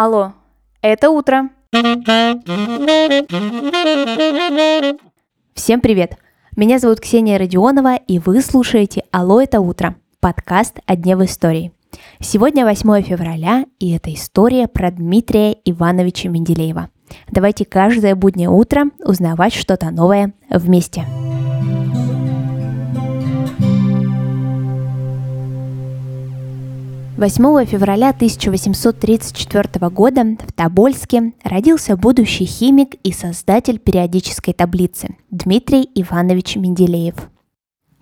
Алло, это утро. Всем привет! Меня зовут Ксения Родионова, и вы слушаете «Алло, это утро» – подкаст о дне в истории. Сегодня 8 февраля, и это история про Дмитрия Ивановича Менделеева. Давайте каждое буднее утро узнавать что-то новое вместе. 8 февраля 1834 года в Тобольске родился будущий химик и создатель периодической таблицы Дмитрий Иванович Менделеев.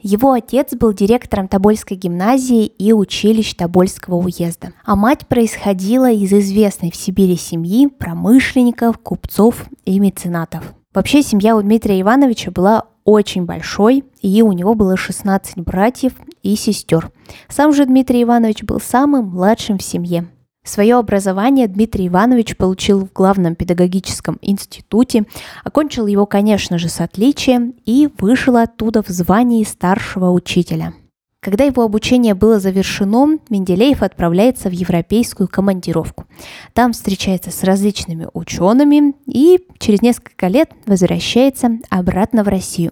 Его отец был директором Тобольской гимназии и училищ Тобольского уезда, а мать происходила из известной в Сибири семьи промышленников, купцов и меценатов. Вообще семья у Дмитрия Ивановича была очень большой, и у него было 16 братьев и сестер. Сам же Дмитрий Иванович был самым младшим в семье. Свое образование Дмитрий Иванович получил в главном педагогическом институте, окончил его, конечно же, с отличием и вышел оттуда в звании старшего учителя – когда его обучение было завершено, Менделеев отправляется в европейскую командировку. Там встречается с различными учеными и через несколько лет возвращается обратно в Россию.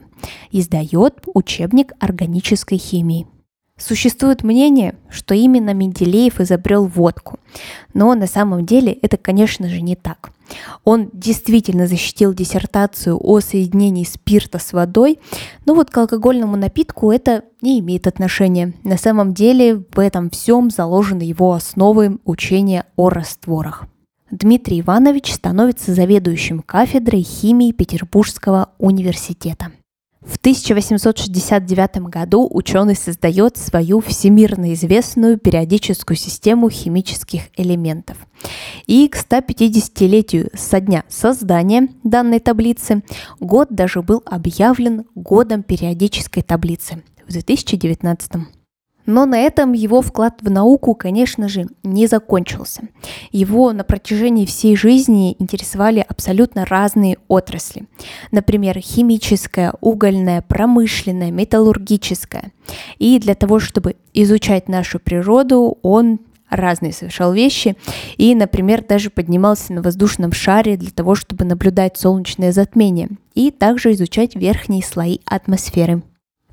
Издает учебник органической химии. Существует мнение, что именно Менделеев изобрел водку, но на самом деле это, конечно же, не так. Он действительно защитил диссертацию о соединении спирта с водой, но вот к алкогольному напитку это не имеет отношения. На самом деле в этом всем заложены его основы учения о растворах. Дмитрий Иванович становится заведующим кафедрой химии Петербургского университета – в 1869 году ученый создает свою всемирно известную периодическую систему химических элементов. И к 150-летию со дня создания данной таблицы год даже был объявлен годом периодической таблицы в 2019 году. Но на этом его вклад в науку, конечно же, не закончился. Его на протяжении всей жизни интересовали абсолютно разные отрасли. Например, химическая, угольная, промышленная, металлургическая. И для того, чтобы изучать нашу природу, он разные совершал вещи и, например, даже поднимался на воздушном шаре для того, чтобы наблюдать солнечное затмение и также изучать верхние слои атмосферы.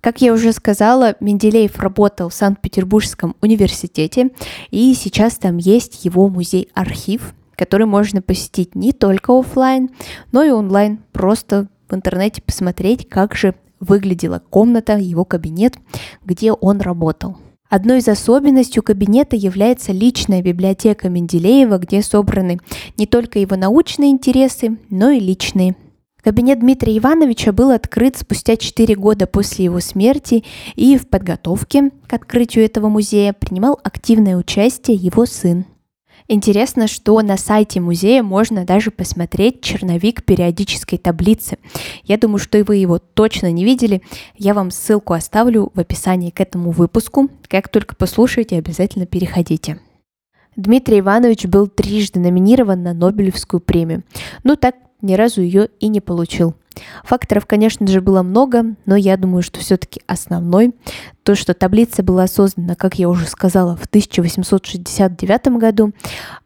Как я уже сказала, Менделеев работал в Санкт-Петербургском университете, и сейчас там есть его музей-архив, который можно посетить не только офлайн, но и онлайн, просто в интернете посмотреть, как же выглядела комната, его кабинет, где он работал. Одной из особенностей кабинета является личная библиотека Менделеева, где собраны не только его научные интересы, но и личные. Кабинет Дмитрия Ивановича был открыт спустя 4 года после его смерти, и в подготовке к открытию этого музея принимал активное участие его сын. Интересно, что на сайте музея можно даже посмотреть черновик периодической таблицы. Я думаю, что и вы его точно не видели. Я вам ссылку оставлю в описании к этому выпуску. Как только послушаете, обязательно переходите. Дмитрий Иванович был трижды номинирован на Нобелевскую премию. Ну, так ни разу ее и не получил. Факторов, конечно же, было много, но я думаю, что все-таки основной то, что таблица была создана, как я уже сказала, в 1869 году,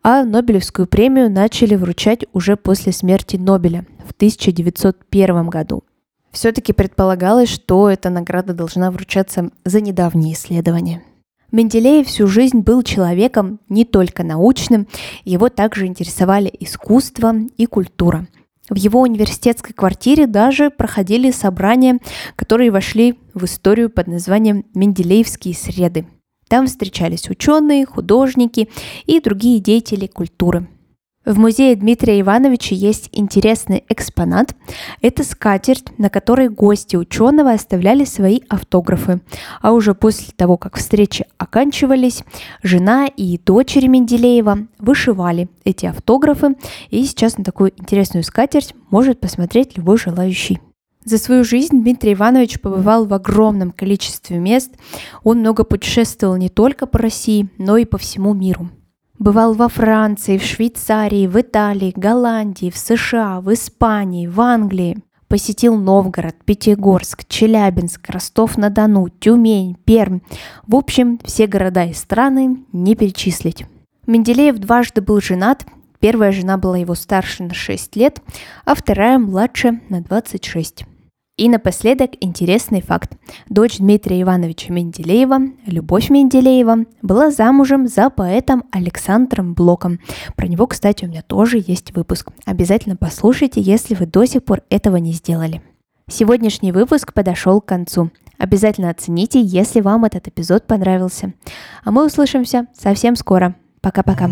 а Нобелевскую премию начали вручать уже после смерти Нобеля в 1901 году. Все-таки предполагалось, что эта награда должна вручаться за недавние исследования. Менделеев всю жизнь был человеком не только научным, его также интересовали искусство и культура – в его университетской квартире даже проходили собрания, которые вошли в историю под названием «Менделеевские среды». Там встречались ученые, художники и другие деятели культуры – в музее Дмитрия Ивановича есть интересный экспонат. Это скатерть, на которой гости ученого оставляли свои автографы. А уже после того, как встречи оканчивались, жена и дочери Менделеева вышивали эти автографы. И сейчас на такую интересную скатерть может посмотреть любой желающий. За свою жизнь Дмитрий Иванович побывал в огромном количестве мест. Он много путешествовал не только по России, но и по всему миру. Бывал во Франции, в Швейцарии, в Италии, Голландии, в США, в Испании, в Англии. Посетил Новгород, Пятигорск, Челябинск, Ростов-на-Дону, Тюмень, Пермь. В общем, все города и страны не перечислить. Менделеев дважды был женат. Первая жена была его старше на 6 лет, а вторая младше на 26. И напоследок интересный факт. Дочь Дмитрия Ивановича Менделеева, Любовь Менделеева, была замужем за поэтом Александром Блоком. Про него, кстати, у меня тоже есть выпуск. Обязательно послушайте, если вы до сих пор этого не сделали. Сегодняшний выпуск подошел к концу. Обязательно оцените, если вам этот эпизод понравился. А мы услышимся совсем скоро. Пока-пока.